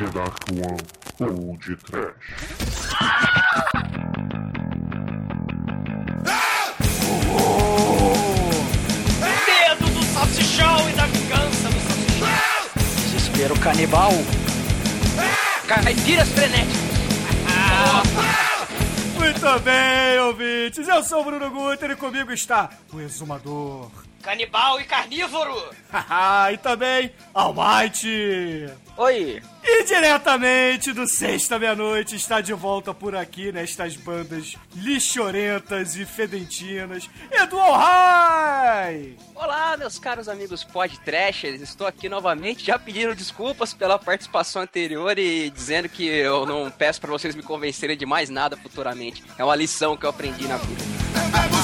The Dark One ou de Trash. Medo do salsichão e da vingança do salsichão. Desespero canibal. Caipiras frenéticas. Muito bem, ouvintes. Eu sou o Bruno Guter e comigo está o Exumador. Canibal e carnívoro. Haha, e também Almighty. Oi. E diretamente do Sexta Meia-Noite está de volta por aqui nestas bandas lixorentas e fedentinas, Edu Alhai! Olá, meus caros amigos podtrashers, estou aqui novamente, já pediram desculpas pela participação anterior e dizendo que eu não peço para vocês me convencerem de mais nada futuramente. É uma lição que eu aprendi na vida.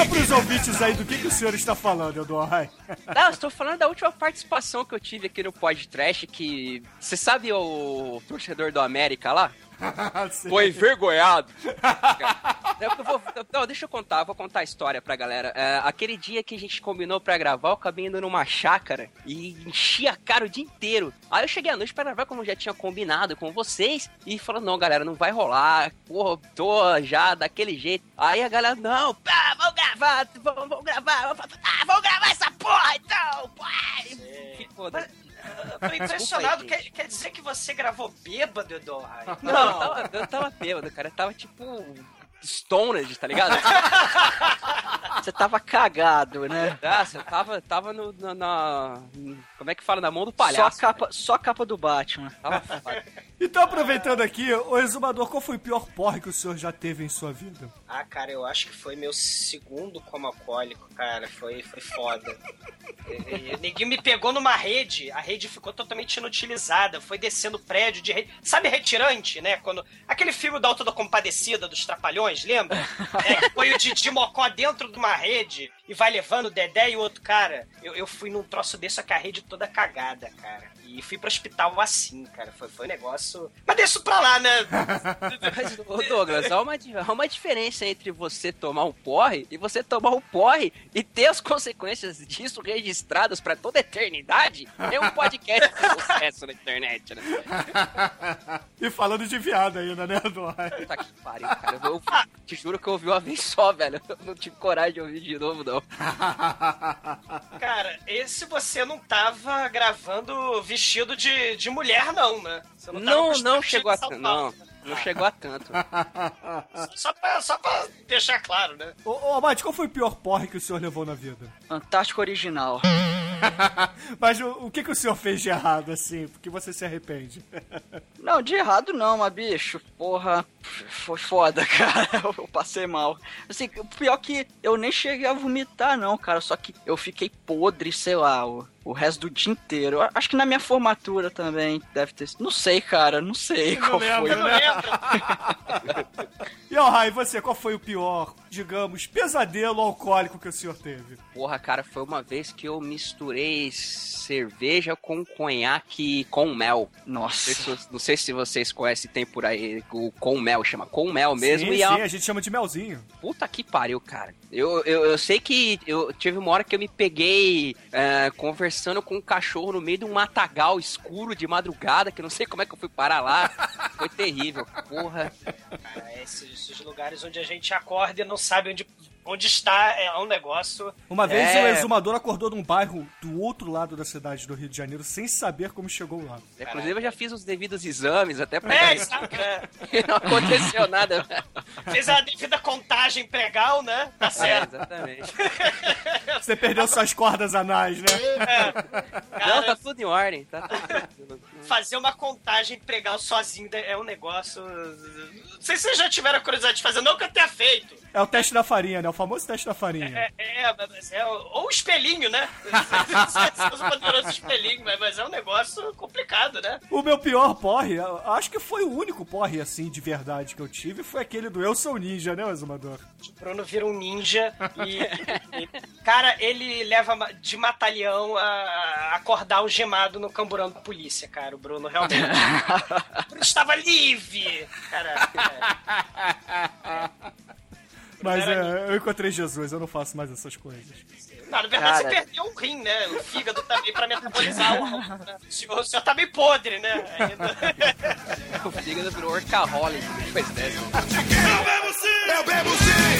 Explica pros ouvintes aí do que, que o senhor está falando, Edu Alhai. Não, estou falando da última participação que eu tive aqui no podtrash, que... Você sabe o torcedor do América lá? Foi envergonhado. Eu vou- não, deixa eu contar, vou contar a história pra galera. É, aquele dia que a gente combinou pra gravar, eu acabei indo numa chácara e enchi a cara o dia inteiro. Aí eu cheguei à noite pra gravar, como eu já tinha combinado com vocês, e falou: não, galera, não vai rolar. Porra, tô já daquele jeito. Aí a galera, não, pá, vamos gravar, vamos, vamos gravar, vamos, ah, vamos gravar essa porra então, pô. Aí, foda-se. Eu tô impressionado. Desculpa quer, quer dizer que você gravou bêbado, Edu? Ai, Não, eu tava, eu tava bêbado, cara. Eu tava tipo. Stoned, tá ligado? Você tava cagado, né? Ah, você tava, tava no, na, na- Como é que fala? Na mão do Só a palhaço. capa, só a capa do Batman. Tava foda. Então, aproveitando aqui, o Exumador, qual foi o pior porre que o senhor já teve em sua vida? Ah, cara, eu acho que foi meu segundo como alcoólico, cara. Foi, foi foda. E- e- O neguinho me pegou numa rede, a rede ficou totalmente inutilizada. Foi descendo prédio de rede. Sabe retirante, né? Quando. Aquele filme da Auto da Compadecida dos Trapalhões, lembra? É, foi o Didi Mocó dentro de uma rede e vai levando o Dedé e o outro cara. Eu, eu fui num troço desse com a rede toda cagada, cara. E fui pro hospital assim, cara. Foi, foi um negócio. Mas deixa isso pra lá, né? Mas, ô Douglas, há uma, há uma diferença entre você tomar um porre e você tomar um porre e ter as consequências disso registradas pra toda a eternidade. É um podcast de sucesso na internet, né? E falando de viado ainda, né, Edu Alhai? Puta que pariu, cara. Eu te juro que eu ouvi uma vez só, velho. Eu não tive coragem de ouvir de novo, não. Cara, esse você não tava gravando vestido de, de mulher, não, né? Você tava Não, não vestido chegou a tanto. Não, não chegou a tanto. Só pra, só pra deixar claro, né? Ô, ô Almighty, qual foi o pior porre que o senhor levou na vida? Antártico original. Mas o, o que, que o senhor fez de errado, assim? Porque você se arrepende? Não, de errado não, mas bicho, porra, foi foda, cara. Eu passei mal. Assim, o pior que eu nem cheguei a vomitar, não, cara. Só que eu fiquei podre, sei lá, o, resto do dia inteiro. Acho que na minha formatura também deve ter sido. Não sei, cara, não sei Não qual lembro, foi. Eu não lembro. E, Alhai, você, qual foi o pior, digamos, pesadelo alcoólico que o senhor teve? Porra, cara, foi uma vez que eu misturei cerveja com conhaque com mel. Não sei, Nossa. se, não sei se vocês conhecem, tem por aí o com mel, chama com mel mesmo. sim, e sim, uma a gente chama de melzinho. puta que pariu, cara. Eu, eu, eu sei que eu tive uma hora que eu me peguei é, conversando com um cachorro no meio de um matagal escuro de madrugada, que eu não sei como é que eu fui parar lá. Foi terrível. Porra. Cara, esses, esses lugares onde a gente acorda e não sabe onde, onde está é um negócio. Uma vez É. o exumador acordou num bairro do outro lado da cidade do Rio de Janeiro sem saber como chegou lá. Inclusive eu já fiz os devidos exames até pra É, exato, né? não aconteceu nada. Fez a devida contagem pregal, né? Tá É, certo. exatamente. Você perdeu suas cordas anais, né? Não, tá tudo em ordem. Tá tudo. Fazer uma contagem pregal sozinho é um negócio. Não sei se vocês já tiveram curiosidade de fazer, não que eu tenha feito. É o teste da farinha, né? O famoso teste da farinha. É, é, mas é ou o espelhinho, né? Os poderosos mas, é um negócio complicado, né? O meu pior porre, acho que foi o único porre, assim, de verdade que eu tive, foi aquele do Eu Sou Ninja, né, Exumador? O Bruno vira um ninja e, e- Cara, ele leva de matalhão a a acordar o gemado no camburão da polícia, cara. O Bruno realmente. o Bruno estava livre! Cara, é. Mas é, eu encontrei Jesus, eu não faço mais essas coisas. Não, na verdade Cara. você perdeu o rim, né? O fígado também pra metabolizar o álcool, né? O senhor, o senhor tá meio podre, né? Ainda. O fígado virou workaholic depois dessa. Eu bebo sim! Eu bebo sim!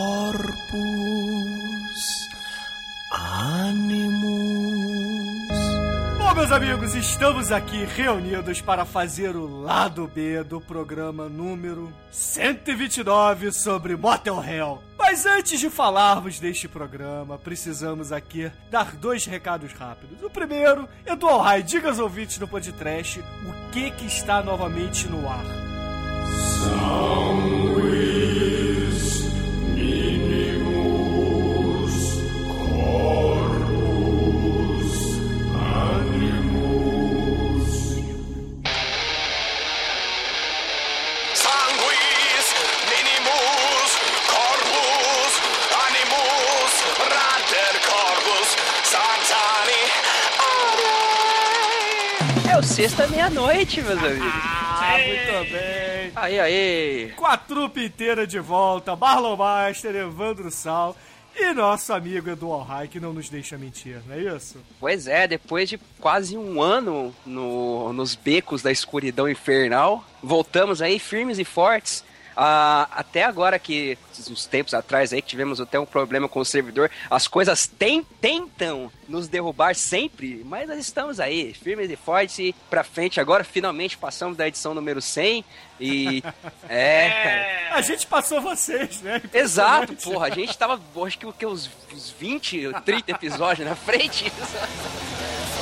meus amigos, estamos aqui reunidos para fazer o lado B do programa número 129 sobre Motel Hell. Mas antes de falarmos deste programa, precisamos aqui dar dois recados rápidos. O primeiro, Eduardo Rai, diga aos ouvintes do podcast o que que está novamente no ar. Sexta meia-noite, meus amigos. Ah, muito bem. Aí, aí. Com a trupe inteira de volta, Marlon Master, Evandro Sal e nosso amigo Eduardo Rai, que não nos deixa mentir, não é isso? Pois é, depois de quase um ano no- nos becos da escuridão infernal, voltamos aí firmes e fortes. Ah, até agora que, uns tempos atrás aí, que tivemos até um problema com o servidor, as coisas tem- tentam nos derrubar sempre, mas nós estamos aí, firmes e fortes e pra frente. Agora finalmente passamos da edição número 100 e... É, cara. A gente passou vocês, né? Exato, porra. A gente tava, acho que, o que uns, uns 20, 30 episódios na frente.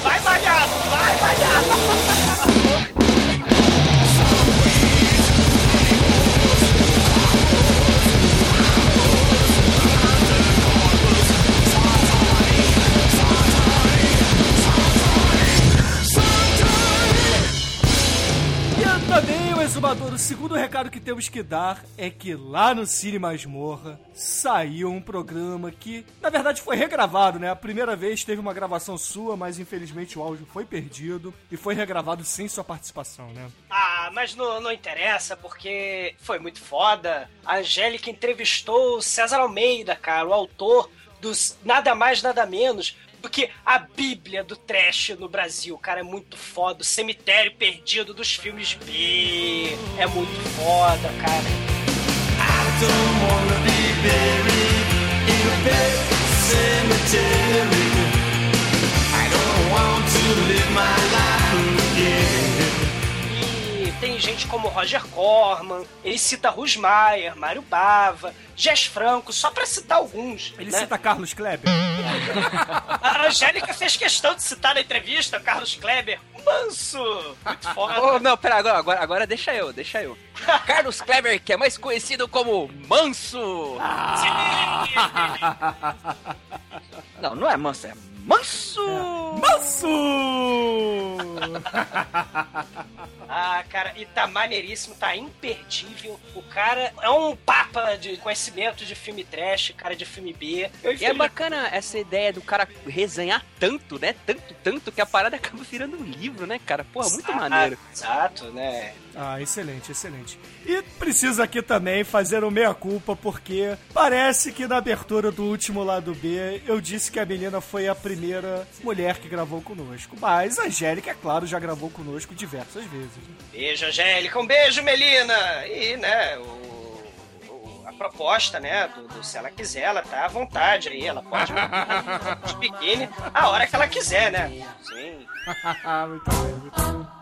Vai, malhado! Vai, malhado! exumador, o segundo recado que temos que dar é que lá no Cine Masmorra saiu um programa que, na verdade, foi regravado, né? A primeira vez teve uma gravação sua, mas infelizmente o áudio foi perdido e foi regravado sem sua participação, né? Ah, mas não, não interessa, porque foi muito foda. A Angélica entrevistou o César Almeida, cara, o autor dos Nada Mais, Nada Menos do que a bíblia do trash no Brasil. Cara, é muito foda. O cemitério perdido dos filmes B. É muito foda, cara. E tem gente como Roger Corman, ele cita Rusmaier, Mário Bava, Jess Franco, só pra citar alguns. Ele né? cita Carlos Kleber. A Angélica fez questão de citar na entrevista Carlos Kleber. Manso! Muito foda. Oh, não, pera, agora, agora, agora deixa eu, deixa eu. Carlos Kleber, que é mais conhecido como Manso. Não, não é manso, é manso! Manso! Ah, cara, e tá maneiríssimo, tá imperdível. O cara é um papa de conhecimento de filme trash, cara de filme B. Eu, E é bacana essa ideia do cara resenhar tanto, né? Tanto, tanto, que a parada acaba virando um livro, né, cara? Porra, muito maneiro. Exato, né? Ah, excelente, excelente. E preciso aqui também fazer o meia-culpa, porque parece que na abertura do último lado B eu disse que a menina foi a primeira mulher que gravou conosco. Mas a Angélica, é claro, já gravou conosco diversas vezes. Beijo, Angélica. Um beijo, Melina. E, né, o- a proposta, né, do, do se ela quiser, ela tá à vontade aí. Ela pode de biquíni a hora que ela quiser, né? Sim. muito bem, muito bem.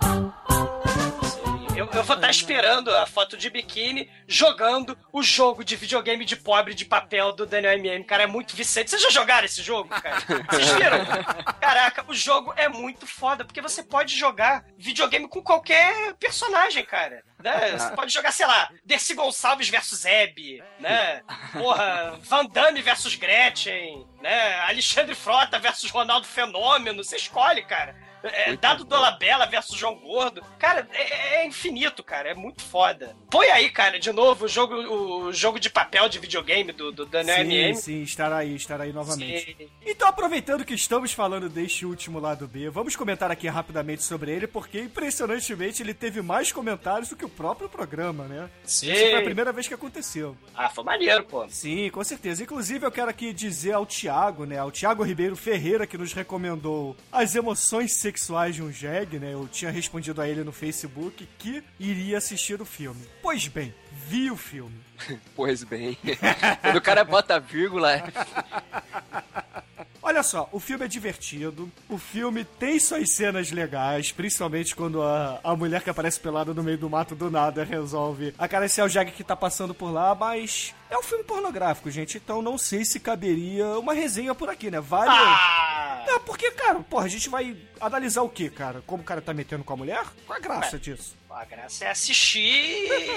Eu, eu vou estar esperando a foto de biquíni jogando o jogo de videogame de pobre de papel do Daniel MM. Cara, é muito vicente. Vocês já jogaram esse jogo, cara? Vocês viram? Caraca, o jogo é muito foda, porque você pode jogar videogame com qualquer personagem, cara. Né? Você pode jogar, sei lá, Dercy Gonçalves versus Hebe, né? Porra, Van Damme versus Gretchen, né? Alexandre Frota versus Ronaldo Fenômeno. Você escolhe, cara. É, Dado Dolabella versus João Gordo. Cara, é, é infinito, cara. É muito foda. Põe aí, cara, de novo o jogo, o jogo de papel de videogame do, do Daniel Sim, MM. sim, estará aí, estará aí novamente. Sim. Então, aproveitando que estamos falando deste último lado B, vamos comentar aqui rapidamente sobre ele, porque impressionantemente ele teve mais comentários do que o próprio programa, né? Sim. Isso foi a primeira vez que aconteceu. Ah, foi maneiro, pô. Sim, com certeza. Inclusive, eu quero aqui dizer ao Thiago, né? Ao Thiago Ribeiro Ferreira, que nos recomendou as emoções sexuais de um jegue, né? Eu tinha respondido a ele no Facebook que iria assistir o filme. Pois bem, vi o filme. Pois bem. Quando o cara bota vírgula, é Olha só, o filme é divertido, o filme tem suas cenas legais, principalmente quando a, a mulher que aparece pelada no meio do mato do nada resolve acariciar o Jag que tá passando por lá, mas é um filme pornográfico, gente, então não sei se caberia uma resenha por aqui, né? Vale. Ah! É, porque, cara, porra, a gente vai analisar o que, cara? Como o cara tá metendo com a mulher? Qual a graça disso? A graça é assistir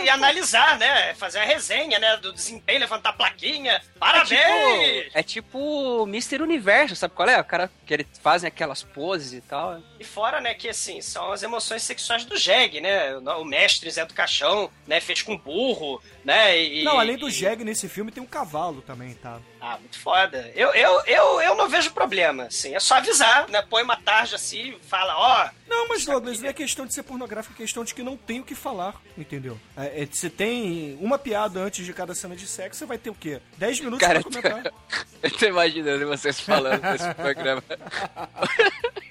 e analisar, né? Fazer a resenha, né? Do desempenho, levantar a plaquinha. É Parabéns! tipo, é tipo Mr. Universo, sabe qual é? O cara que eles fazem aquelas poses e tal. E fora, né, que assim, são as emoções sexuais do Jeg, né? O mestre Zé do Caixão, né? Fez com burro, né? E, Não, além do e- Jeg nesse filme tem um cavalo também, tá? Ah, muito foda. Eu, eu, eu, eu não vejo problema, assim. É só avisar, né? Põe uma tarja assim, fala, ó. Não, mas Douglas, não é questão de ser pornográfico, é questão de que não tem o que falar, entendeu? É, é, você tem uma piada antes de cada cena de sexo, você vai ter o quê? 10 minutos Cara, pra comentar. eu tô imaginando vocês falando desse programa.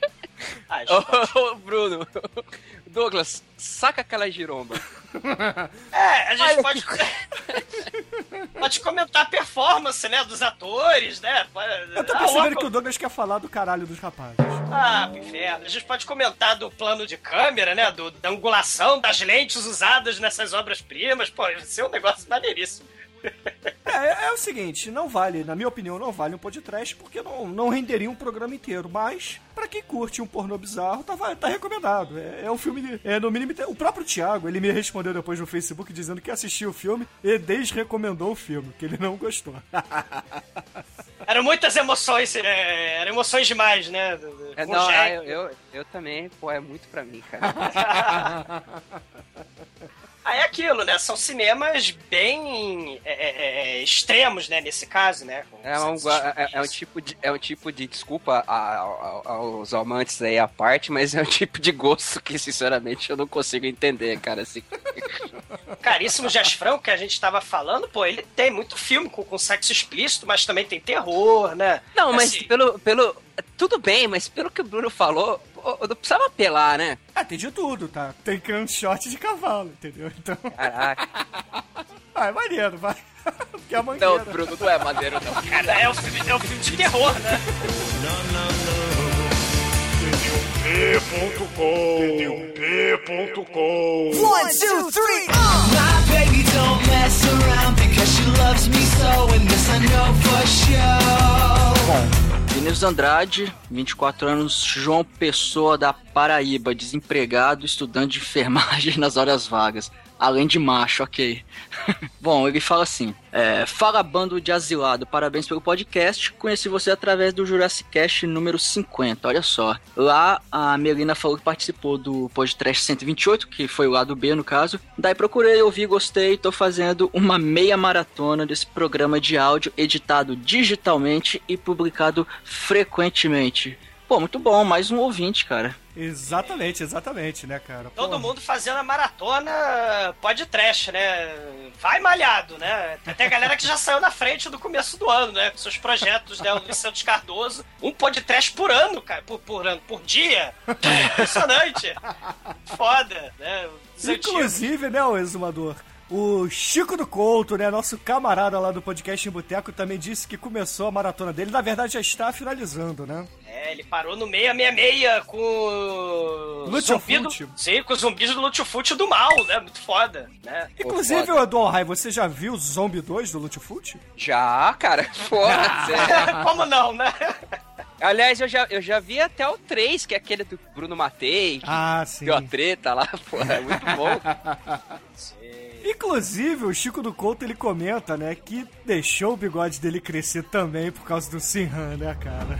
Ah, gente, Ô, ô, Bruno, Douglas, saca aquela giromba. É, a gente pode. pode comentar a performance, né? Dos atores, né? Eu tô Ah, percebendo o- que o Douglas quer falar do caralho dos rapazes. Ah, pro inferno. A gente pode comentar do plano de câmera, né? Do, da angulação das lentes usadas nessas obras-primas. Pô, isso é um negócio maneiríssimo. É, é, é o seguinte, não vale, na minha opinião, não vale um podcast porque não, não renderia um programa inteiro. Mas, pra quem curte um pornô bizarro, tá, tá recomendado. É, é um filme, é, no mínimo, o próprio Thiago, ele me respondeu depois no Facebook dizendo que assistiu o filme e desrecomendou o filme, que ele não gostou. Eram muitas emoções, é, eram emoções demais, né? É, não, eu, eu, eu também, pô, é muito pra mim, cara. Ah, é aquilo, né? São cinemas bem é, é, é, extremos, né? Nesse caso, né? É um, é, é um tipo de, é um tipo de desculpa a- a- aos amantes aí à parte, mas é um tipo de gosto que, sinceramente, eu não consigo entender, cara. Assim. Caríssimo Jasfrão, que a gente tava falando, pô, ele tem muito filme com, com sexo explícito, mas também tem terror, né? Não, mas Assim, pelo, pelo. Tudo bem, mas pelo que o Bruno falou, não precisava apelar, né? Ah, tem de tudo, tá? Tem shot de cavalo, entendeu? Então, Caraca. ah, é maneiro, vai. Porque é a mangueira. Não, Bruno, não é maneiro, não. Cara, é um filme, é um filme de terror, né? P.com One, two, three. Sure. Vinícius Andrade, 24 anos, João Pessoa da Paraíba, desempregado, estudante de enfermagem nas horas vagas. Além de macho, ok. Bom, ele fala assim: é, Fala bando de asilado, parabéns pelo podcast. Conheci você através do Jurassic Cast número 50. Olha só. Lá a Melina falou que participou do podcast 128, que foi o lado B no caso. Daí procurei, ouvi, gostei. Tô fazendo uma meia maratona desse programa de áudio editado digitalmente e publicado frequentemente. Pô, muito bom, mais um ouvinte, cara. Exatamente, exatamente, né, cara? Todo Porra. mundo fazendo a maratona pode trash, né? Vai malhado, né? Tem até galera que já saiu na frente do começo do ano, né? Com seus projetos, né? O Luiz Santos Cardoso. Um podcast por ano, cara. Por, por ano, por dia. Impressionante. Foda, né? Inclusive, né, o exumador? O Chico do Couto, né, nosso camarada lá do podcast em Boteco, também disse que começou a maratona dele. Na verdade, já está finalizando, né? É, ele parou no 666 com zumbi do- Sim, com os zumbis do Lutiofute do mal, né? Muito foda, né? Inclusive, foda. Eduardo Rai, você já viu o Zombie 2 do Lutfoot? Já, cara. Sério. Como não, né? Aliás, eu já, eu já vi até o 3, que é aquele do Bruno Matei, que Ah, sim. deu a treta lá. Porra, é muito bom. Inclusive, o Chico do Couto, ele comenta, né, que deixou o bigode dele crescer também por causa do Sinhan, né, cara?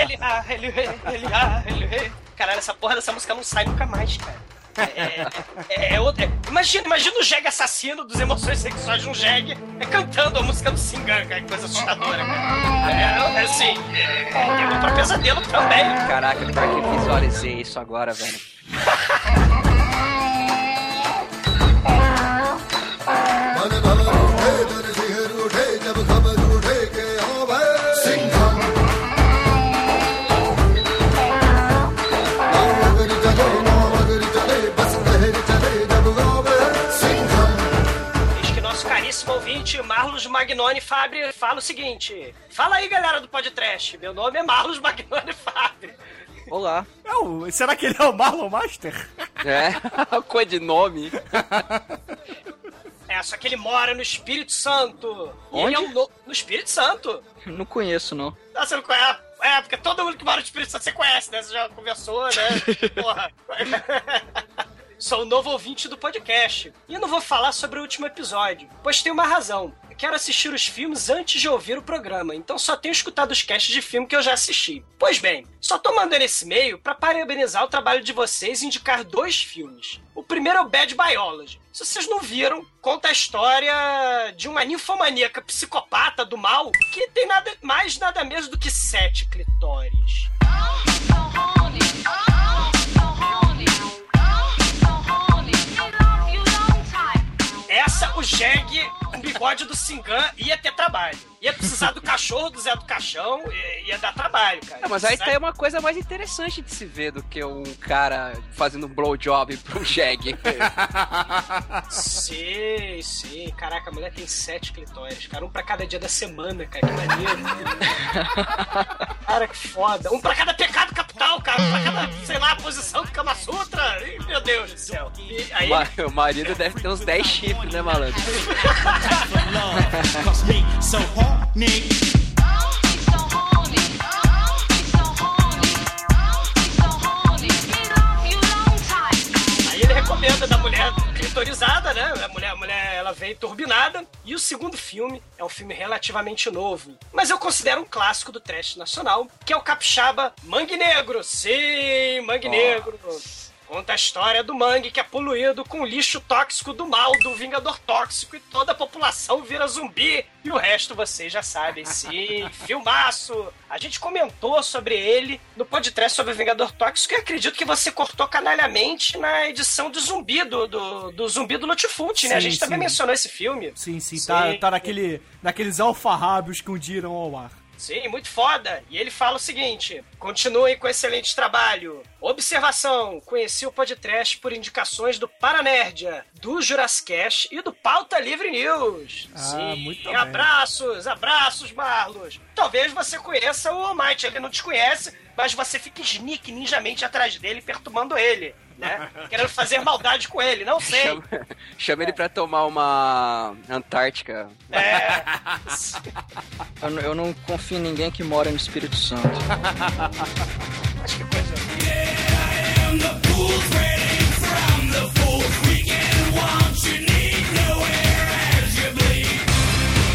Ele, ah, ele, ele, ah, ele. Caralho, essa porra dessa música não sai nunca mais, cara. É, é, é, é outra- é- imagina, imagina o jegue assassino dos emoções sexuais de um jegue é, cantando a música do Singan, cara, que coisa assustadora, cara. É, é, assim, é, é outro pesadelo também. Caraca, pior que visualizei isso agora, velho. Marlos Magnoni Fabri, fala o seguinte: Fala aí, galera do podcast. Meu nome é Marlos Magnoni Fabri. Olá. É o- será que ele é o Marlon Master? É, codinome. É, só que ele mora no Espírito Santo. E Onde? Ele é um no... no Espírito Santo. Não conheço, não. Ah, você não conhece? É, porque todo mundo que mora no Espírito Santo você conhece, né? Você já conversou, né? Porra. Sou o novo ouvinte do podcast. E eu não vou falar sobre o último episódio, pois tem uma razão. Quero assistir os filmes antes de ouvir o programa, então só tenho escutado os casts de filme que eu já assisti. Pois bem, só tô mandando esse e-mail pra parabenizar o trabalho de vocês e indicar dois filmes. O primeiro é o Bad Biology. Se vocês não viram, conta a história de uma ninfomaníaca psicopata do mal que tem nada mais nada menos do que sete clitóris. Essa, o Jeg, bigode do Singan, ia ter trabalho. Ia precisar do cachorro do Zé do Caixão, ia, ia dar trabalho, cara. É, mas aí tem uma coisa mais interessante de se ver do que um cara fazendo um blowjob pro Jeg. Sim, sim. Caraca, a mulher tem sete clitóris, cara. Um pra cada dia da semana, cara. Que maneiro. cara, que foda. Um pra cada pecado capital, cada, sei lá, posição do Kama Sutra. Ih, meu Deus do céu. E aí, o marido deve ter uns 10 chifres, né, malandro? Aí ele recomenda da mulher clitorizada, né? A mulher, a mulher ela veio turbinada. E o segundo filme é um filme relativamente novo. Mas eu considero um clássico do trash nacional, que é o Capixaba Mangue Negro. Sim, Mangue Negro. Conta a história do mangue que é poluído com o lixo tóxico do mal, do Vingador Tóxico, e toda a população vira zumbi. E o resto vocês já sabem, sim. Filmaço! A gente comentou sobre ele no podcast sobre o Vingador Tóxico e acredito que você cortou canalhamente na edição do zumbi, do, do, do zumbi do Lutifunte, né? A Sim, gente também sim. mencionou esse filme. Sim, sim, tá, Sim. tá naquele, naqueles alfarrábios que um irão ao ar. Sim, muito foda. E ele fala o seguinte: continuem com excelente trabalho. Observação: conheci o podcast por indicações do Paranerdia, do Jurassicast e do Pauta Livre News. Ah, Sim, muito bem. abraços, abraços, Marlos. Talvez você conheça o Almighty, ele não te conhece, mas você fica sneak ninjamente atrás dele, perturbando ele, né? Querendo fazer maldade com ele, não sei. Chama, chama ele pra tomar uma Antártica. É. Eu, não- eu não confio em ninguém que mora no Espírito Santo. Acho que coisa.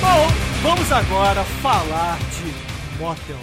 Bom, vamos agora falar de Motel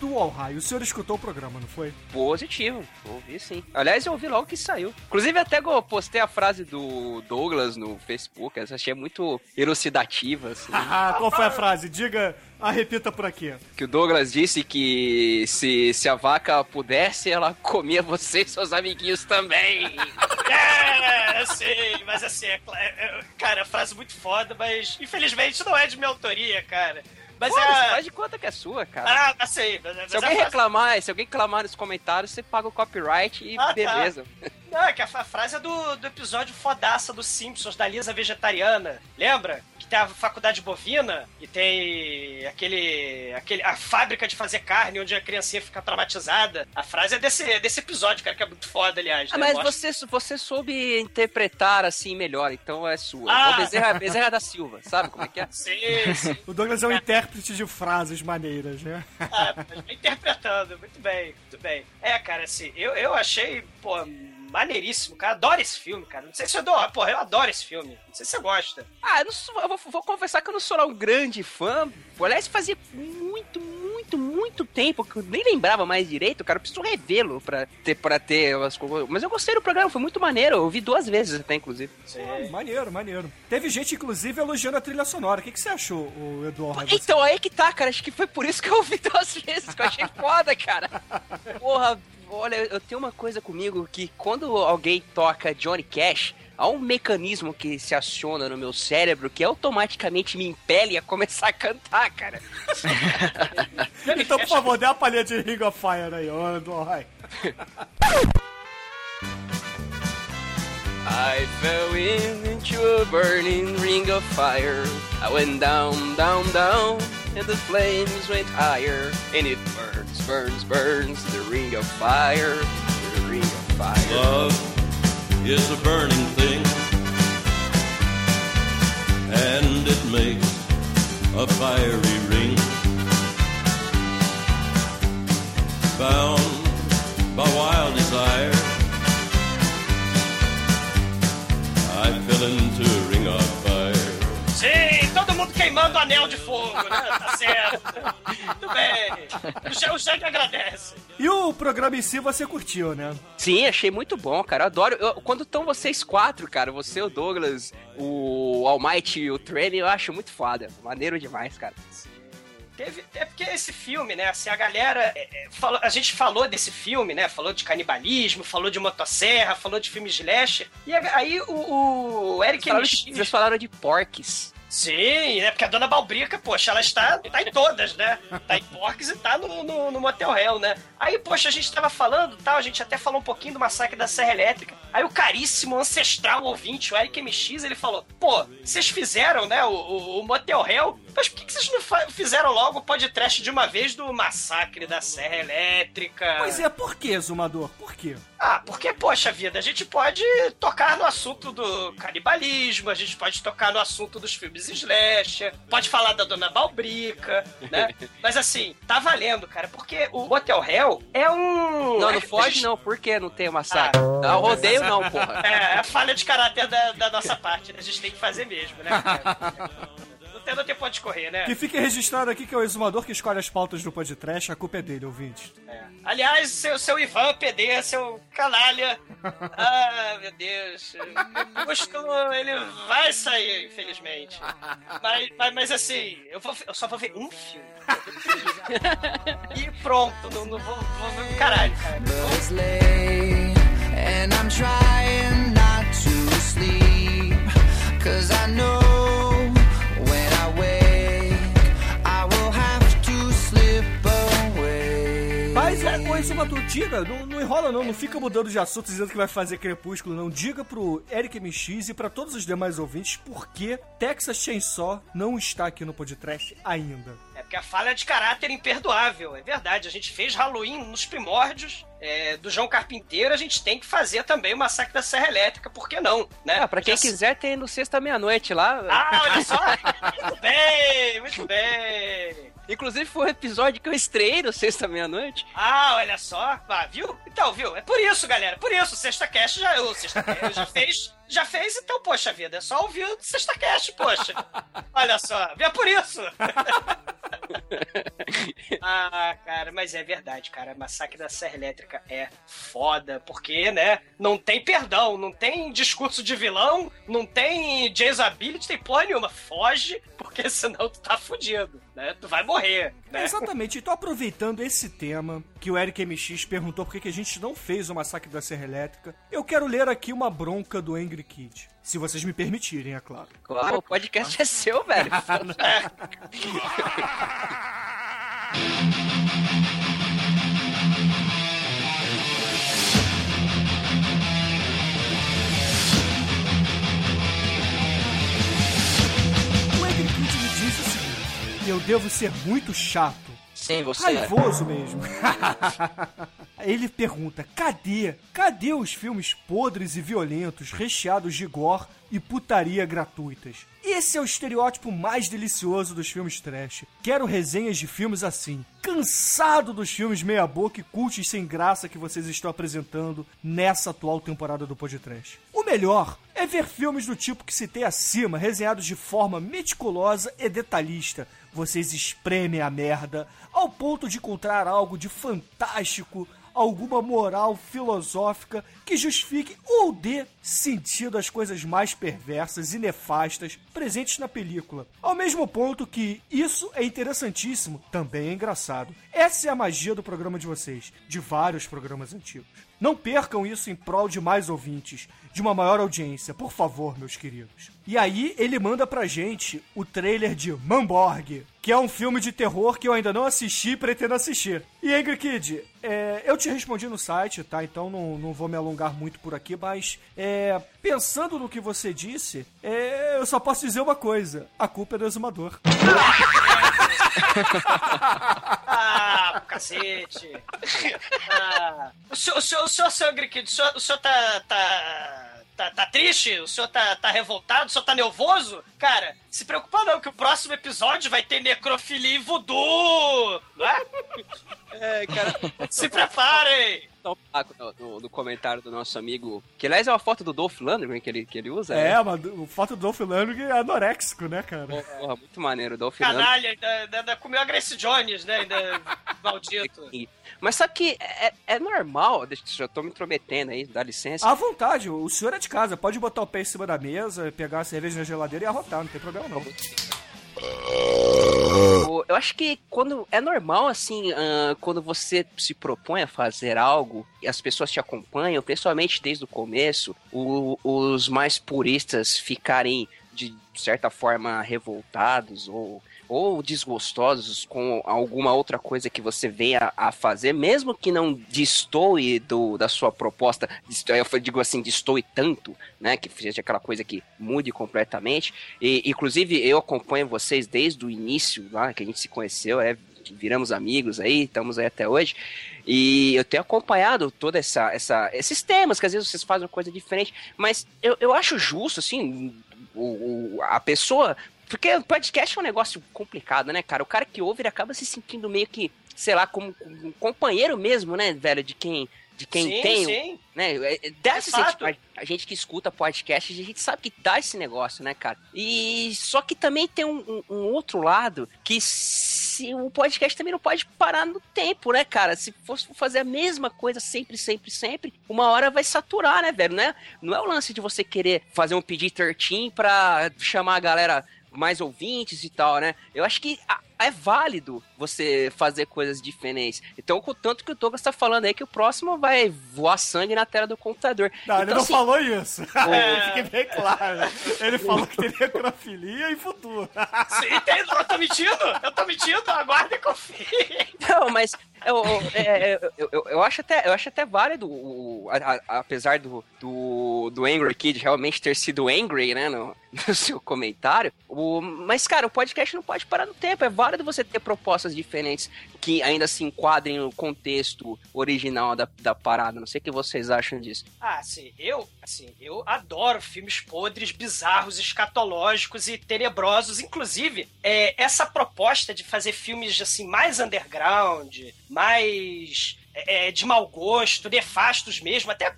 Hell. Edu Alraio, o senhor escutou o programa, não foi? Positivo, ouvi sim. Aliás, eu ouvi logo que saiu. Inclusive, até eu postei a frase do Douglas no Facebook, essa achei muito elucidativa, assim. Ah, qual foi a frase? Diga, a repita por aqui. que o Douglas disse que se, se a vaca pudesse, ela comia você e seus amiguinhos também. É, eu sei, mas assim, é, é- é- cara, frase muito foda, mas infelizmente não é de minha autoria, cara. Mas Foda-se, é. faz de conta que é sua, cara. Ah, sei. Mas, mas Se a alguém frase- reclamar, se alguém reclamar nos comentários, você paga o copyright e Ah, tá. beleza. Não, é que a, frase é do, do episódio fodaça dos Simpsons, da Lisa Vegetariana. Lembra? Tem a faculdade bovina e tem aquele, aquele. a fábrica de fazer carne onde a criancinha fica traumatizada. A frase é desse, é desse episódio, cara, que é muito foda, aliás. Ah, né? mas Mostra- você, você soube interpretar assim melhor, então é sua. Ah. O Bezerra, Bezerra da Silva, sabe como é que é? Sim, sim. O Douglas é um intérprete de frases maneiras, né? Ah, mas interpretando, muito bem, muito bem. É, cara, assim, eu, eu achei, pô, maneiríssimo, cara. Adoro esse filme, cara. Não sei se eu adoro, porra, eu adoro esse filme. Não sei se você gosta. Ah, eu, não sou- eu vou, vou confessar que eu não sou lá um grande fã. Aliás, fazia muito, muito, muito tempo que eu nem lembrava mais direito, cara. Eu preciso revê-lo pra ter, pra ter as coisas. Mas eu gostei do programa, foi muito maneiro. Eu vi duas vezes até, inclusive. Ah, maneiro, maneiro. Teve gente, inclusive, elogiando a trilha sonora. O que, que você achou, o Eduardo? Então, aí que tá, cara. Acho que foi por isso que eu ouvi duas vezes, que eu achei foda, cara. Porra, olha, eu tenho uma coisa comigo que quando alguém toca Johnny Cash, há um mecanismo que se aciona no meu cérebro que automaticamente me impele a começar a cantar, cara. Então, por favor, dê uma palhinha de Ring of Fire aí, ô Eduardo. I fell into a burning ring of fire. I went down, down, down, and the flames went higher. And it burns, burns, burns, the ring of fire, the ring of fire. Love is a burning thing, and it makes a fiery ring. Bound by wild desire, Sim, todo mundo queimando o anel de fogo, né? Tá certo. Muito bem. O que agradece. E o programa em si você curtiu, né? Sim, achei muito bom, cara. Eu adoro. eu- quando estão vocês quatro, cara, você, o Douglas, o Almighty e o Training, eu acho muito foda. Maneiro demais, cara. Teve, é porque esse filme, né? Assim, a galera. é, é, falou, a gente falou desse filme, né? Falou de canibalismo, falou de motosserra, falou de filme slasher. E aí o, o Eric Vocês falaram, de, vocês falaram de porques. Sim, né? Porque a Dona Balbrica, poxa, ela está tá em todas, né? Tá em Porques e tá no, no, no Motel Hell, né? Aí, poxa, a gente tava falando tal, a gente até falou um pouquinho do massacre da Serra Elétrica. Aí o caríssimo ancestral ouvinte, o Eric MX, ele falou: pô, vocês fizeram, né, o, o, o Motel Hell, mas por que, vocês não fizeram logo o podcast de uma vez do massacre da Serra Elétrica? Pois é, por que, Zumador? Por quê? Ah, porque, poxa vida, a gente pode tocar no assunto do canibalismo, a gente pode tocar no assunto dos filmes slasher, pode falar da Dona Balbrica, né? Mas assim, tá valendo, cara, porque o Hotel Hell é um... Não, não foge não, por que não tem o massacre? Ah, rodeio não, porra. É, é falha de caráter da, da nossa parte, né? A gente tem que fazer mesmo, né? cara? Pra onde correr, né? Que fique registrado aqui que é o exumador que escolhe as pautas do podcast, a culpa é dele, ouvinte. É. Aliás, seu, seu Ivan PD, seu canalha. Ah, meu Deus. Cusco, ele vai sair, infelizmente. Mas, mas, mas assim, eu, vou, eu só vou ver um filme. e pronto, não, não vou, vou ver um caralho, cara. And I'm trying not to sleep. Cause I know É, ô exumador, diga, não, não enrola não, não fica mudando de assunto dizendo que vai fazer crepúsculo, não. Diga pro Eric MX e pra todos os demais ouvintes por que Texas Chainsaw não está aqui no podcast ainda. É porque a falha de caráter é imperdoável, é verdade. A gente fez Halloween nos primórdios é, do João Carpinteiro, a gente tem que fazer também o Massacre da Serra Elétrica, por que não? Né? Ah, pra quem Já- quiser, tem no sexta meia-noite lá. Ah, olha só! muito bem, muito bem. Inclusive foi um episódio que eu estreiei no sexta meia-noite. Ah, olha só. Ah, viu? Então, viu? É por isso, galera. Por isso, o Sexta Cast já, o Sexta Cast já fez. Já fez, então, poxa vida, é só ouvir o Sexta Cast, poxa. Olha só, é por isso. ah, cara, mas é verdade, cara. Massacre da Serra Elétrica é foda, porque, né? Não tem perdão, não tem discurso de vilão, não tem Jason Ability, tem porra nenhuma. Foge, porque senão tu tá fudido, né? Tu vai morrer. né? Exatamente. Então, aproveitando esse tema que o Eric MX perguntou por que que a gente não fez o massacre da Serra Elétrica, eu quero ler aqui uma bronca do Angry Kid. Se vocês me permitirem, é claro. Claro, o podcast é seu, velho. eu devo ser muito chato. Sim, você é. Raivoso mesmo. Ele pergunta: cadê? Cadê os filmes podres e violentos, recheados de gore e putaria gratuitas? Esse é o estereótipo mais delicioso dos filmes trash. Quero resenhas de filmes assim. Cansado dos filmes meia-boca e cultos sem graça que vocês estão apresentando nessa atual temporada do Podtrash. O melhor é ver filmes do tipo que citei acima, resenhados de forma meticulosa e detalhista. Vocês espremem a merda ao ponto de encontrar algo de fantástico, alguma moral filosófica que justifique ou dê sentido às coisas mais perversas e nefastas presentes na película. Ao mesmo ponto que isso é interessantíssimo, também é engraçado. Essa é a magia do programa de vocês, de vários programas antigos. Não percam isso em prol de mais ouvintes, de uma maior audiência, por favor, meus queridos. E aí ele manda pra gente o trailer de Mamborg, que é um filme de terror que eu ainda não assisti e pretendo assistir. E Angry Kid, é, eu te respondi no site, tá? Então não, não vou me alongar muito por aqui, mas é, pensando no que você disse, é, eu só posso dizer uma coisa: a culpa é do exumador. Ah, cacete. Ah, o senhor, o senhor, o senhor, Kid, o senhor, o senhor tá, tá, tá, tá triste? O senhor tá, tá revoltado? O senhor tá nervoso? Cara, se preocupa não, que o próximo episódio vai ter necrofilia e voodoo, não é? É, cara. Se preparem! Então, ah, no, no- no comentário do nosso amigo, que aliás é uma foto do Dolph Lundgren que ele, que ele usa. É, né? mas o fato do Dolph Lundgren é anoréxico, né, cara? Porra, muito maneiro. O Dolph Lundgren. Canalha, ainda, ainda, comeu a Grace Jones, né? Ainda, maldito. Mas sabe que é, é normal, deixa eu já tô me intrometendo aí, dá licença. À vontade, o senhor é de casa, pode botar o pé em cima da mesa, pegar a cerveja na geladeira e arrotar, não tem problema não. Eu acho que quando é normal, assim, ah, quando você se propõe a fazer algo e as pessoas te acompanham, principalmente desde o começo, o- os mais puristas ficarem de certa forma revoltados ou, ou desgostosos com alguma outra coisa que você venha a fazer, mesmo que não destoe do, da sua proposta, desto- eu digo assim, destoe tanto, né, que seja aquela coisa que mude completamente. E, inclusive, eu acompanho vocês desde o início, lá que a gente se conheceu, é, viramos amigos aí, estamos aí até hoje. E eu tenho acompanhado toda essa, essa, esses temas, que às vezes vocês fazem uma coisa diferente, mas eu, eu acho justo, assim, o, o- a pessoa. Porque o podcast é um negócio complicado, né, cara? O cara que ouve, ele acaba se sentindo meio que, sei lá, como um companheiro mesmo, né, velho, de quem. De quem sim, tem, sim. né? é- Dá esse Exato. sentimento. A gente que escuta podcast, a gente sabe que dá esse negócio, né, cara? E só que também tem um, um- um outro lado que se o podcast também não pode parar no tempo, né, cara? Se fosse fazer a mesma coisa sempre, sempre, sempre, uma hora vai saturar, né, velho? Não é, não é o lance de você querer fazer um PG-13 pra chamar a galera mais ouvintes e tal, né? Eu acho que é válido você fazer coisas diferentes. Então, com tanto que o Douglas tá falando aí que o próximo vai voar sangue na tela do computador. Não, ele Então, não assim, falou isso. Fique bem claro. Ele falou que tem necrofilia e futuro. Sim, tem, eu tô mentindo? Eu tô mentindo? Aguarda e confie. Não, mas eu, eu, é, eu, eu- eu acho até, eu acho até válido, o, a- a- apesar do, do, do Angry Kid realmente ter sido angry, né, no, no seu comentário. O, mas, cara, o podcast não pode parar no tempo. É válido você ter propostas diferentes que ainda se enquadrem no contexto original da, da parada. Não sei o que vocês acham disso. Ah, assim, eu, assim, eu adoro filmes podres, bizarros, escatológicos e tenebrosos. Inclusive, é, essa proposta de fazer filmes assim mais underground, mais é, de mau gosto, nefastos mesmo, até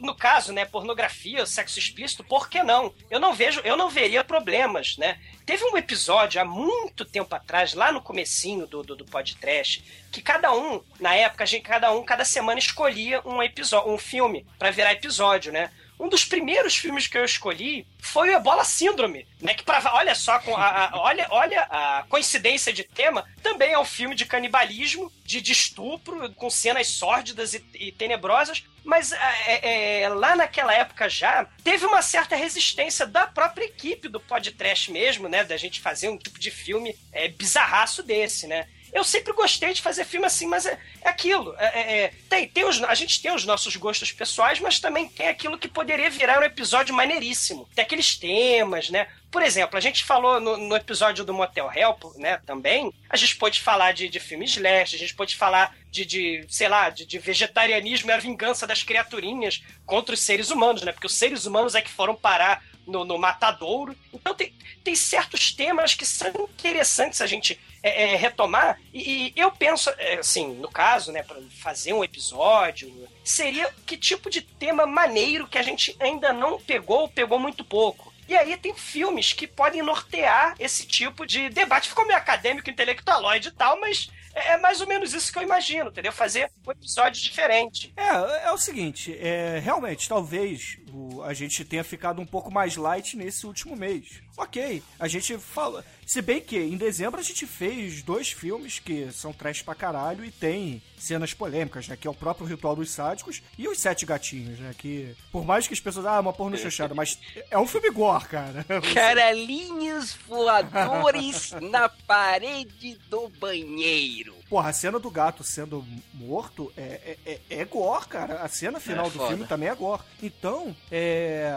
no caso, né, pornografia, sexo explícito, por que não? Eu não vejo, eu não veria problemas, né? Teve um episódio há muito tempo atrás, lá no comecinho do, do, do podcast, que cada um, na época, a gente, cada um, cada semana escolhia um episódio, um filme pra virar episódio, né? Um dos primeiros filmes que eu escolhi foi o Ebola Síndrome, né? Que pra, olha só, a, a- olha, olha a coincidência de tema, também é um filme de canibalismo, de, de estupro, com cenas sórdidas e, e tenebrosas, mas é, é, lá naquela época já teve uma certa resistência da própria equipe do podcast mesmo, né? Da gente fazer um tipo de filme é, bizarraço desse, né? Eu sempre gostei de fazer filme assim, mas é, é aquilo. é- é- é, tem, tem os, a gente tem os nossos gostos pessoais, mas também tem aquilo que poderia virar um episódio maneiríssimo. Tem aqueles temas, né? Por exemplo, a gente falou no, no episódio do Motel Hell, né, também, a gente pode falar de, de filmes slash, a gente pode falar de, de sei lá, de, de vegetarianismo e a vingança das criaturinhas contra os seres humanos, né? Porque os seres humanos é que foram parar no, no matadouro. Então tem, tem certos temas que são interessantes a gente é, é, retomar. E, e eu penso, é, assim, no caso, né, para fazer um episódio, seria que tipo de tema maneiro que a gente ainda não pegou ou pegou muito pouco. E aí tem filmes que podem nortear esse tipo de debate. Ficou meio acadêmico, intelectualoide e tal, mas é, é mais ou menos isso que eu imagino, entendeu? Fazer um episódio diferente. É, é o seguinte, é, realmente, talvez o- a gente tenha ficado um pouco mais light nesse último mês. Ok, a gente fala. Se bem que em dezembro a gente fez dois filmes que são trash pra caralho e tem cenas polêmicas, né? Que é o próprio Ritual dos Sádicos e os Sete Gatinhos, né? Que, por mais que as pessoas. Ah, uma porno chanchada, mas é um filme gore, cara. Caralhinhos voadores na parede do banheiro. Porra, a cena do gato sendo morto é, é, é, é gore, cara. A cena final É do filme também é gore. Então, é,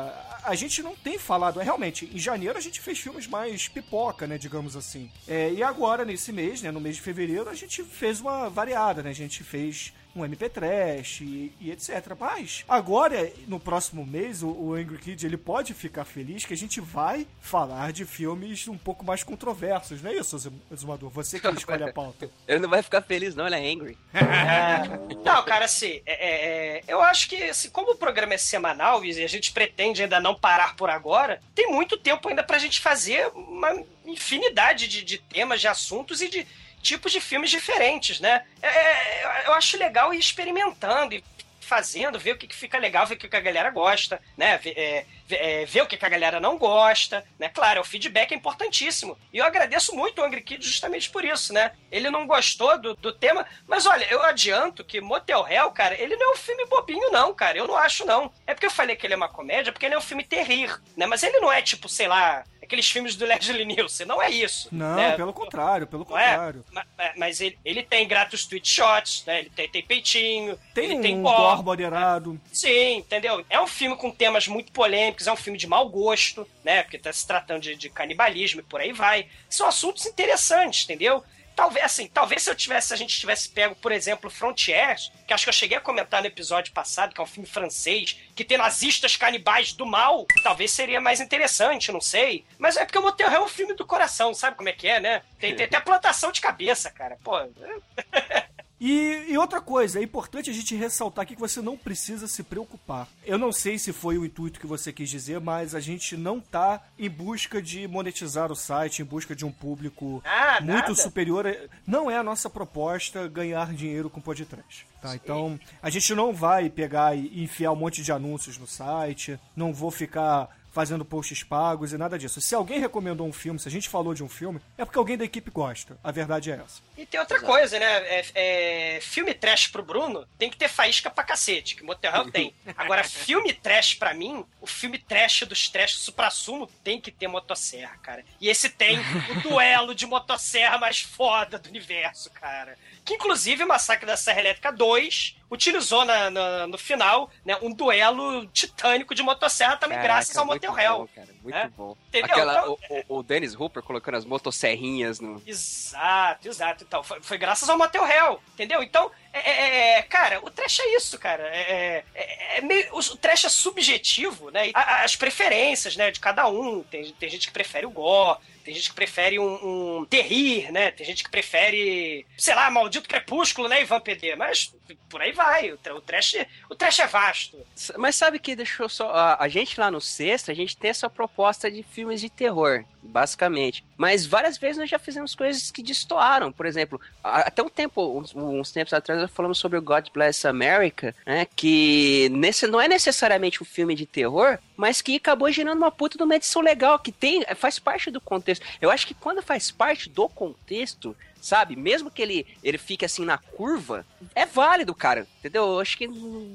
a gente não tem falado. Realmente, em janeiro a gente fez filmes mais pipoca, né? Digamos assim. É, e agora, nesse mês, né? No mês de fevereiro, a gente fez uma variada, né? A gente fez um MP Trash e, e etc. Mas agora, no próximo mês, o, o Angry Kid ele pode ficar feliz que a gente vai falar de filmes um pouco mais controversos, não é isso, Exumador? Você que escolhe a pauta. Ele não vai ficar feliz, não, ele é angry. É. Não, cara, assim, é- é- é, eu acho que, assim, como o programa é semanal e a gente pretende ainda não parar por agora, tem muito tempo ainda pra gente fazer uma infinidade de, de temas, de assuntos e de tipos de filmes diferentes, né? É, é, eu acho legal ir experimentando e fazendo, ver o que, que fica legal, ver o que, que a galera gosta, né? Ver, é, é, ver o que, que a galera não gosta, né? Claro, o feedback é importantíssimo. E eu agradeço muito o Angry Kid justamente por isso, né? Ele não gostou do, do tema, mas olha, eu adianto que Motel Hell, cara, ele não é um filme bobinho, não, cara. Eu não acho, não. É porque eu falei que ele é uma comédia, porque ele é um filme terrir, né? Mas ele não é tipo, sei lá, aqueles filmes do Leslie Nielsen. Não é isso. Não, né? pelo contrário, pelo Não é? contrário. Ma- ma- Mas ele, ele tem gratos tweet shots, né? Ele tem, tem peitinho, Tem ele um tem gore gore. moderado. Sim, entendeu? É um filme com temas muito polêmicos, é um filme de mau gosto, né? Porque tá se tratando de, de canibalismo e por aí vai. São assuntos interessantes, entendeu? Talvez, assim, talvez se eu tivesse, se a gente tivesse pego, por exemplo, Frontiers, que acho que eu cheguei a comentar no episódio passado, que é um filme francês, que tem nazistas canibais do mal, talvez seria mais interessante, não sei. Mas é porque o Motel é um filme do coração, sabe como é que é, né? Tem, tem até plantação de cabeça, cara. Pô, E, e outra coisa, é importante a gente ressaltar aqui que você não precisa se preocupar. Eu não sei se foi o intuito que você quis dizer, mas a gente não tá em busca de monetizar o site, em busca de um público Ah, muito nada. superior. Não é a nossa proposta ganhar dinheiro com podcast. Tá? Então, a gente não vai pegar e enfiar um monte de anúncios no site, não vou ficar fazendo posts pagos e nada disso. Se alguém recomendou um filme, se a gente falou de um filme, é porque alguém da equipe gosta. A verdade é essa. E tem outra coisa, né? É, é, filme trash pro Bruno tem que ter faísca pra cacete, que Motel Hell tem. Agora, filme trash pra mim, o filme trash dos trash supra-sumo tem que ter motosserra, cara. E esse tem o duelo de motosserra mais foda do universo, cara. Que inclusive o Massacre da Serra Elétrica 2 utilizou na, na- no final né, um duelo titânico de motosserra também, Caraca, graças ao Motel Hell. cara, muito É? bom. Entendeu? Aquela, Então, o, o, Dennis Hooper colocando as motosserrinhas no. Exato, exato. Então, foi, foi graças ao Motel Hell, entendeu? Então, é, é, é, cara, o trash é isso, cara. É, é- é meio, o, trash é subjetivo, né? E as preferências, né, de cada um. Tem, tem gente que prefere o gore, tem gente que prefere um, um terrir, né? Tem gente que prefere, sei lá, maldito crepúsculo, né, Ivan PD? Mas por aí vai. O, o trash, o trash é vasto. Mas sabe que deixou só. A, a gente lá no sexto, a gente tem essa proposta de filmes de terror. Basicamente. Mas várias vezes nós já fizemos coisas que destoaram. Por exemplo, até um tempo, uns, uns tempos atrás, nós falamos sobre o God Bless America, né? Que nesse, não é necessariamente um filme de terror, mas que acabou gerando uma puta de uma edição legal, que tem, faz parte do contexto. Eu acho que quando faz parte do contexto, sabe? Mesmo que ele, ele fique assim na curva, é válido, cara. Entendeu? Eu acho que não,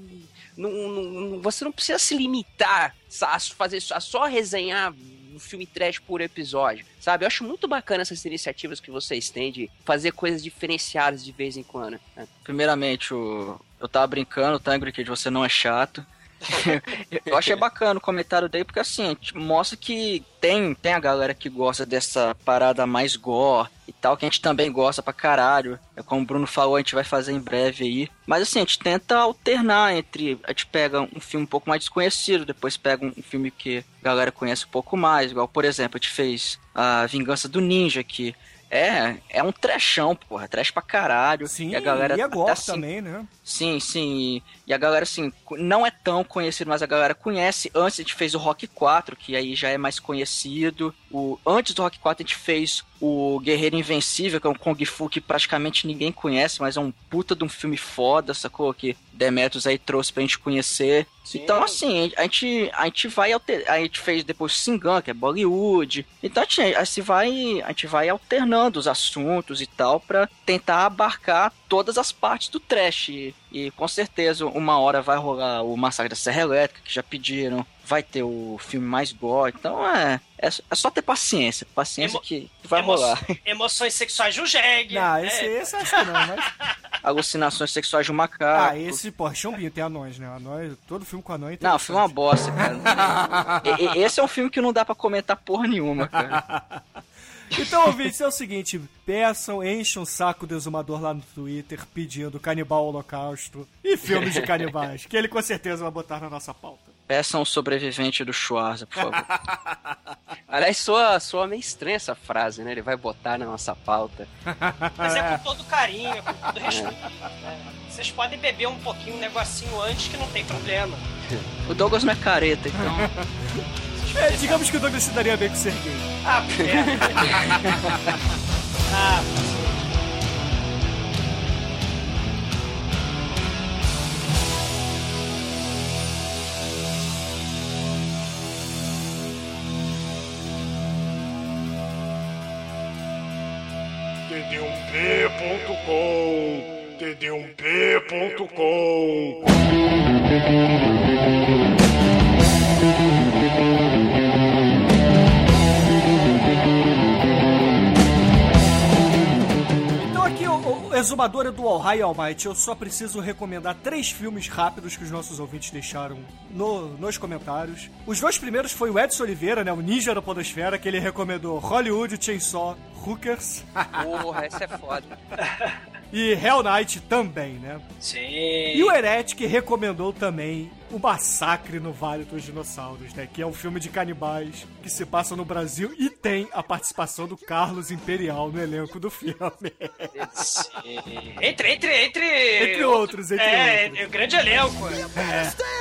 não- não- você não precisa se limitar a fazer a só resenhar um filme trash por episódio, sabe? Eu acho muito bacana essas iniciativas que vocês têm de fazer coisas diferenciadas de vez em quando. né? Primeiramente, o... eu tava brincando, tá, Ingrid, você não é chato. eu achei bacana o comentário dele, porque assim, mostra que tem, tem a galera que gosta dessa parada mais gore tal, que a gente também gosta pra caralho. É como o Bruno falou, a gente vai fazer em breve aí. Mas assim, a gente tenta alternar entre. A gente pega um filme um pouco mais desconhecido, depois pega um filme que a galera conhece um pouco mais. Igual, por exemplo, a gente fez A Vingança do Ninja, que é, é um trechão, porra, trash pra caralho. Sim, e a galera e é até gore assim- também, né? Sim, sim. E, a galera, assim, não é tão conhecido, mas a galera conhece. Antes a gente fez o Rock 4, que aí já é mais conhecido. O, antes do Rock 4 a gente fez o Guerreiro Invencível, que é um Kung Fu que praticamente ninguém conhece, mas é um puta de um filme foda, sacou? Que Demetrius aí trouxe pra gente conhecer. Então, assim, a gente, a gente vai alter... A gente fez depois Singan, que é Bollywood. Então a gente, a gente vai, a gente vai alternando os assuntos e tal pra tentar abarcar todas as partes do trash. E, com certeza uma hora vai rolar o Massacre da Serra Elétrica, que já pediram. Vai ter o filme mais gore. Então é, é, é só ter paciência. Paciência Emo- que vai Emo- rolar. Emoções sexuais do jegue. Não, né? esse, esse acho que não, mas. Alucinações sexuais de um macaco. Ah, esse, pô, Chumbinho tem anões, né? Anões, todo filme com anões. Não, o filme é uma bosta, cara. E- e- Esse é um filme que não dá pra comentar porra nenhuma, cara. Então, ouvintes, é o seguinte: peçam, enchem o saco do exumador lá no Twitter pedindo Canibal Holocausto e filmes de canibais, que ele com certeza vai botar na nossa pauta. Peçam o sobrevivente do Schwarza, por favor. Aliás, soa, soa meio estranha essa frase, né? Ele vai botar na nossa pauta. Mas é com todo carinho, é com todo respeito. né? Vocês podem beber um pouquinho, um negocinho antes que não tem problema. O Douglas não é careta, então. É, digamos que o Douglas se daria bem com o Serguei. Ah, merda. ah, td1p.com td1p.com o, o exumador do All High All Might, eu só preciso recomendar três filmes rápidos que os nossos ouvintes deixaram no- nos comentários. Os dois primeiros foi o Edson Oliveira, né, o ninja da podosfera, que ele recomendou Hollywood Chainsaw Hookers Porra, essa é foda. e Hell Night também, né? sim. E o Heretic recomendou também o Massacre no Vale dos Dinossauros, né? Que é um filme de canibais que se passa no Brasil e tem a participação do Carlos Imperial no elenco do filme. Entre, entre, entre. Entre outros, entre é, outros. É, o grande elenco. Stand,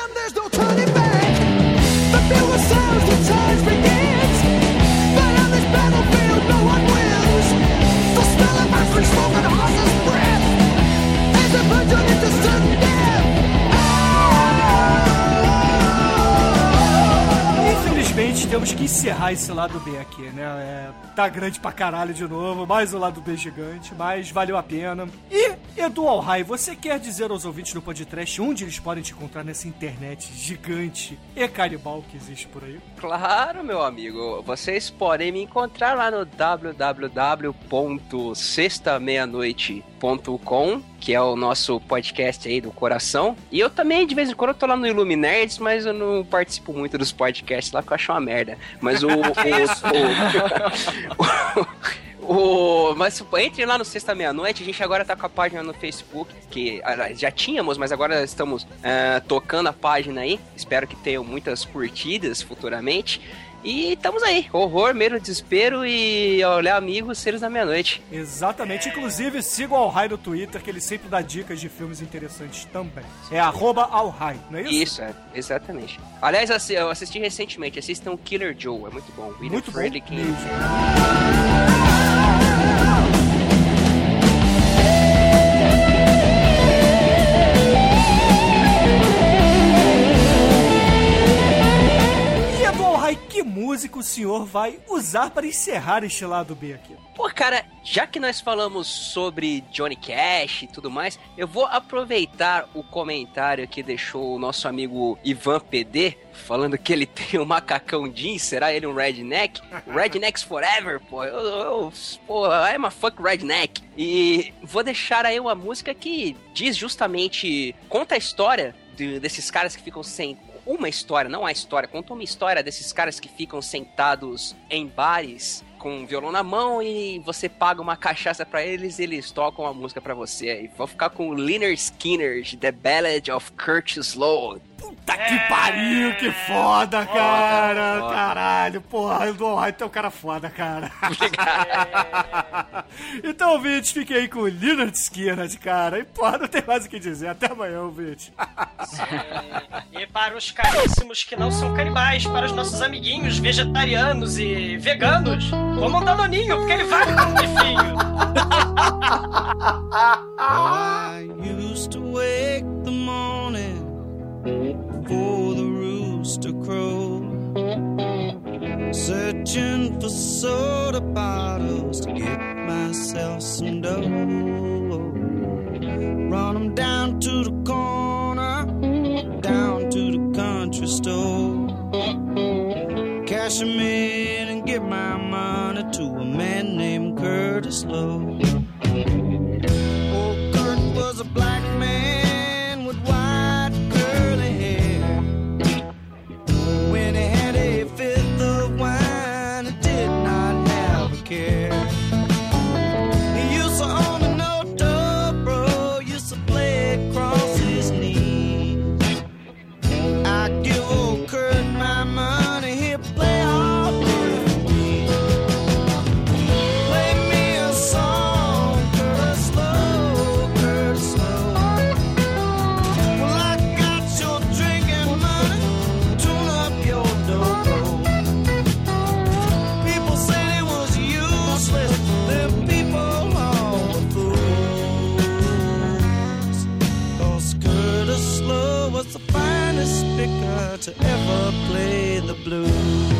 temos que encerrar esse lado B aqui, né? É, tá grande pra caralho de novo, mais o lado B gigante, mas valeu a pena. E, Edu Alhai, você quer dizer aos ouvintes do podcast onde eles podem te encontrar nessa internet gigante e canibal que existe por aí? Claro, meu amigo. Vocês podem me encontrar lá no www.sextameianoite.com, que é o nosso podcast aí do coração. E eu também, de vez em quando, eu tô lá no Illuminerds, mas eu não participo muito dos podcasts lá, que eu acho uma merda. Mas o... o, o, o, mas entre lá no Sexta Meia-Noite, a gente agora tá com a página no Facebook, que aliás, já tínhamos, mas agora estamos eh, tocando a página aí. Espero que tenham muitas curtidas futuramente. E estamos aí, horror, medo, desespero e olhar amigos, seres da meia-noite. Exatamente. Inclusive, siga o Alhai no Twitter, que ele sempre dá dicas de filmes interessantes também. É arroba Alhai, não é isso? Isso, é, exatamente. Aliás, eu assisti recentemente, assistam Killer Joe, é muito bom. William Muito bom Friedkin. Música o senhor vai usar para encerrar este lado B aqui? Pô, cara, já que nós falamos sobre Johnny Cash e tudo mais, eu vou aproveitar o comentário que deixou o nosso amigo Ivan PD, falando que ele tem um macacão jeans, será ele um redneck? Rednecks forever, pô. Eu, eu, pô, I'm a fuck redneck. E vou deixar aí uma música que diz justamente, conta a história de- desses caras que ficam sem uma história, não a história, conta uma história desses caras que ficam sentados em bares com um violão na mão e você paga uma cachaça pra eles e eles tocam uma música pra você. aí. vou ficar com o Liner Skinner, The Ballad of Curtis Slow. Puta que pariu, que foda, cara! foda. Caralho, porra, Edu Alhai, tu é um cara foda, cara. então, ouvintes, fiquem aí com o Leonard Skinner, cara. E, porra, não tem mais o que dizer. Até amanhã, ouvinte. E para os caríssimos que não são canibais, para os nossos amiguinhos vegetarianos e veganos, comam um danoninho, porque ele vale como um bifinho. searching for soda bottles to get myself some dough. Was the finest picker to ever play the blues.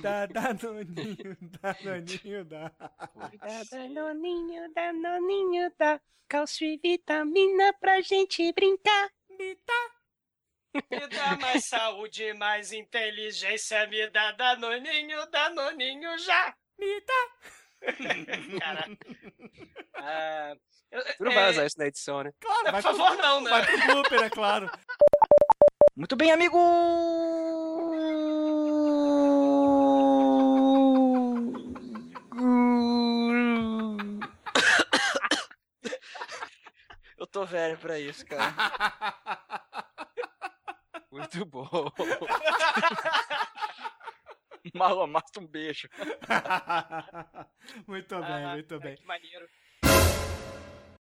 Dá danoninho, danoninho, dá. Danoninho, danoninho, dá cálcio e vitamina pra gente brincar. Me dá. Me dá mais saúde, mais inteligência, me dá danoninho, danoninho já. Me dá. Cara. Ah, eu- Tu não vai é, usar isso na edição, né? Claro, Por favor, pro, não, né? Vai pro blooper, é claro. Muito bem, amigo! Eu tô velho pra isso, cara. Muito bom. Malomasta um beijo. muito bem, Ah, muito bem. Que maneiro.